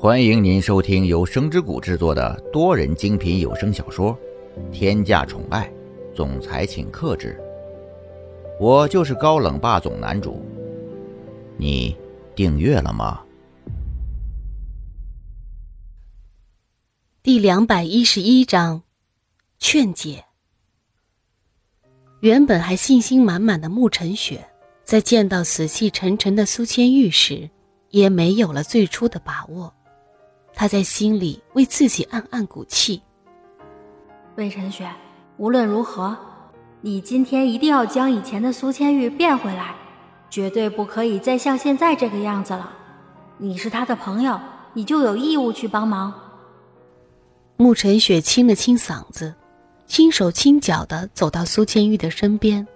欢迎您收听由声之谷制作的多人精品有声小说《天价宠爱总裁请克制》，我就是高冷霸总男主。你订阅了吗？第两百一十一章，劝解。原本还信心满满的慕晨雪，在见到死气沉沉的苏千玉时，也没有了最初的把握。他在心里为自己暗暗鼓气。魏晨雪，无论如何，你今天一定要将以前的苏千玉变回来，绝对不可以再像现在这个样子了。你是他的朋友，你就有义务去帮忙。慕晨雪清了清嗓子，轻手轻脚的走到苏千玉的身边。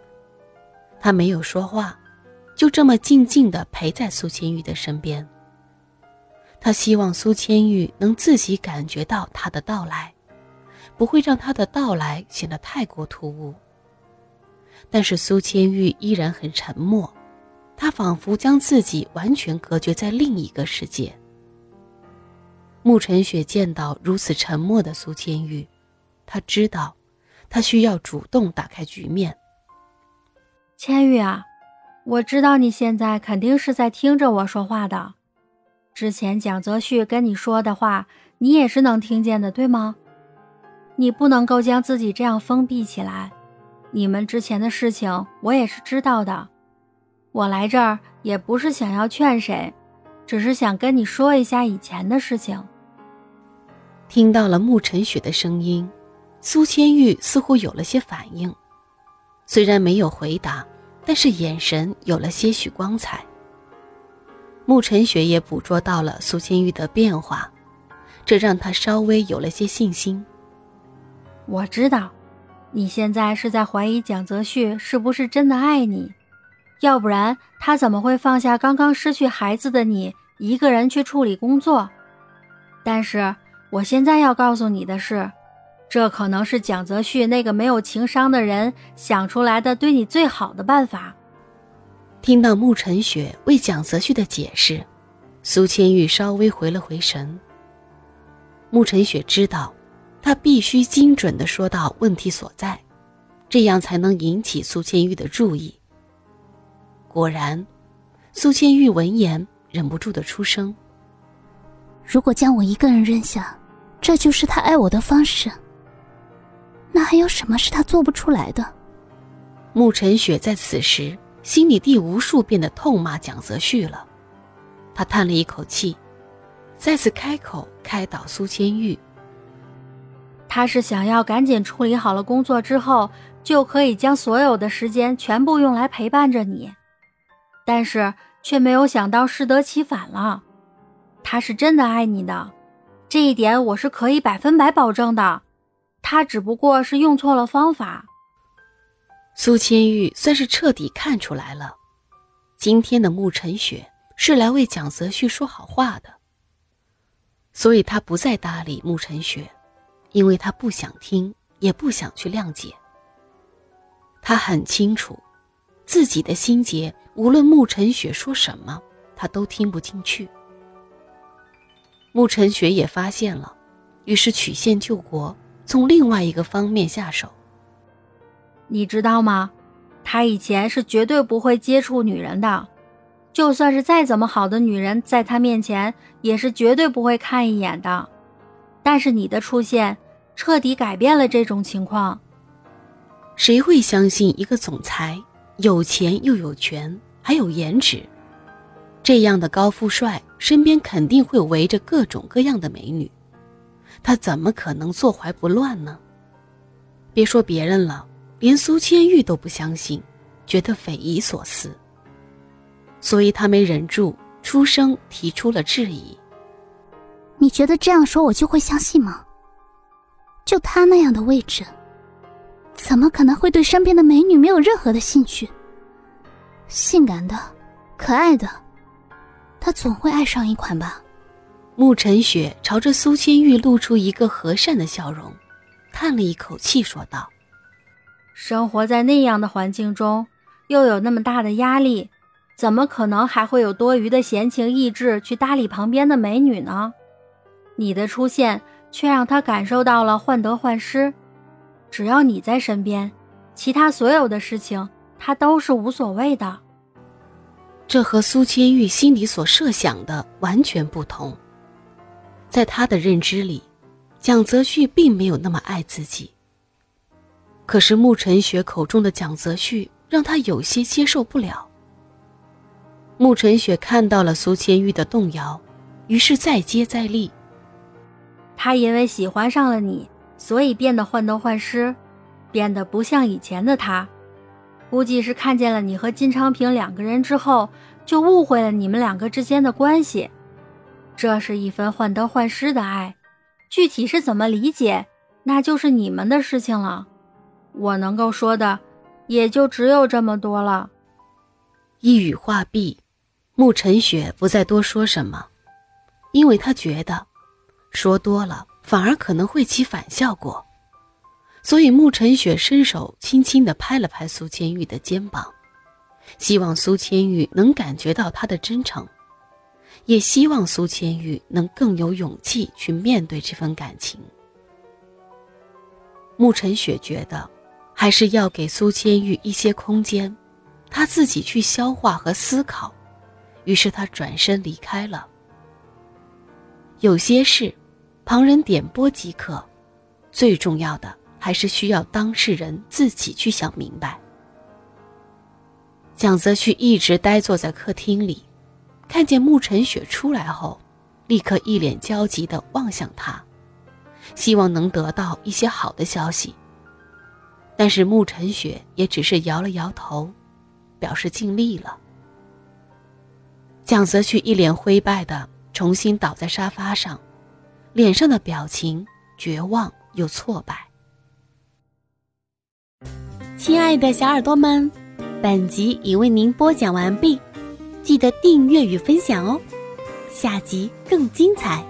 他没有说话，就这么静静的陪在苏千玉的身边。他希望苏千玉能自己感觉到他的到来，不会让他的到来显得太过突兀。但是苏千玉依然很沉默，他仿佛将自己完全隔绝在另一个世界。慕晨雪见到如此沉默的苏千玉，他知道，他需要主动打开局面。千玉啊，我知道你现在肯定是在听着我说话的。之前蒋泽旭跟你说的话，你也是能听见的，对吗？你不能够将自己这样封闭起来。你们之前的事情，我也是知道的。我来这儿也不是想要劝谁，只是想跟你说一下以前的事情。听到了慕晨雪的声音，苏千玉似乎有了些反应，虽然没有回答，但是眼神有了些许光彩。慕晨雪也捕捉到了苏千玉的变化，这让他稍微有了些信心。我知道，你现在是在怀疑蒋泽旭是不是真的爱你，要不然他怎么会放下刚刚失去孩子的你，一个人去处理工作？但是我现在要告诉你的是，这可能是蒋泽旭那个没有情商的人想出来的对你最好的办法。听到慕晨雪为蒋泽旭的解释，苏千玉稍微回了回神。慕晨雪知道，他必须精准的说到问题所在，这样才能引起苏千玉的注意。果然，苏千玉闻言忍不住的出声：“如果将我一个人扔下，这就是他爱我的方式，那还有什么是他做不出来的？”慕晨雪在此时。心里第无数遍的痛骂蒋泽旭了，他叹了一口气，再次开口开导苏千玉。他是想要赶紧处理好了工作之后，就可以将所有的时间全部用来陪伴着你，但是却没有想到适得其反了。他是真的爱你的，这一点我是可以百分百保证的。他只不过是用错了方法。苏千玉算是彻底看出来了，今天的慕晨雪是来为蒋泽旭说好话的，所以他不再搭理慕晨雪，因为他不想听，也不想去谅解。他很清楚，自己的心结，无论慕晨雪说什么，他都听不进去。慕晨雪也发现了，于是曲线救国，从另外一个方面下手。你知道吗？他以前是绝对不会接触女人的，就算是再怎么好的女人，在他面前也是绝对不会看一眼的。但是你的出现，彻底改变了这种情况。谁会相信一个总裁有钱又有权，还有颜值，这样的高富帅身边肯定会围着各种各样的美女，他怎么可能坐怀不乱呢？别说别人了。连苏千玉都不相信，觉得匪夷所思，所以他没忍住出声提出了质疑：“你觉得这样说我就会相信吗？就他那样的位置，怎么可能会对身边的美女没有任何的兴趣？性感的、可爱的，他总会爱上一款吧？”慕晨雪朝着苏千玉露出一个和善的笑容，叹了一口气说道。生活在那样的环境中，又有那么大的压力，怎么可能还会有多余的闲情逸致去搭理旁边的美女呢？你的出现却让他感受到了患得患失。只要你在身边，其他所有的事情他都是无所谓的。这和苏千玉心里所设想的完全不同。在他的认知里，蒋泽旭并没有那么爱自己。可是慕晨雪口中的蒋泽旭让他有些接受不了。慕晨雪看到了苏千玉的动摇，于是再接再厉。他因为喜欢上了你，所以变得患得患失，变得不像以前的他。估计是看见了你和金昌平两个人之后，就误会了你们两个之间的关系。这是一份患得患失的爱，具体是怎么理解，那就是你们的事情了。我能够说的，也就只有这么多了。一语话毕，慕晨雪不再多说什么，因为他觉得，说多了反而可能会起反效果。所以慕晨雪伸手轻轻地拍了拍苏千玉的肩膀，希望苏千玉能感觉到他的真诚，也希望苏千玉能更有勇气去面对这份感情。慕晨雪觉得。还是要给苏千玉一些空间，他自己去消化和思考。于是他转身离开了。有些事，旁人点拨即可，最重要的还是需要当事人自己去想明白。蒋泽旭一直呆坐在客厅里，看见慕晨雪出来后，立刻一脸焦急地望向他，希望能得到一些好的消息。但是慕晨雪也只是摇了摇头，表示尽力了。蒋泽旭一脸灰败的重新倒在沙发上，脸上的表情绝望又挫败。亲爱的小耳朵们，本集已为您播讲完毕，记得订阅与分享哦，下集更精彩。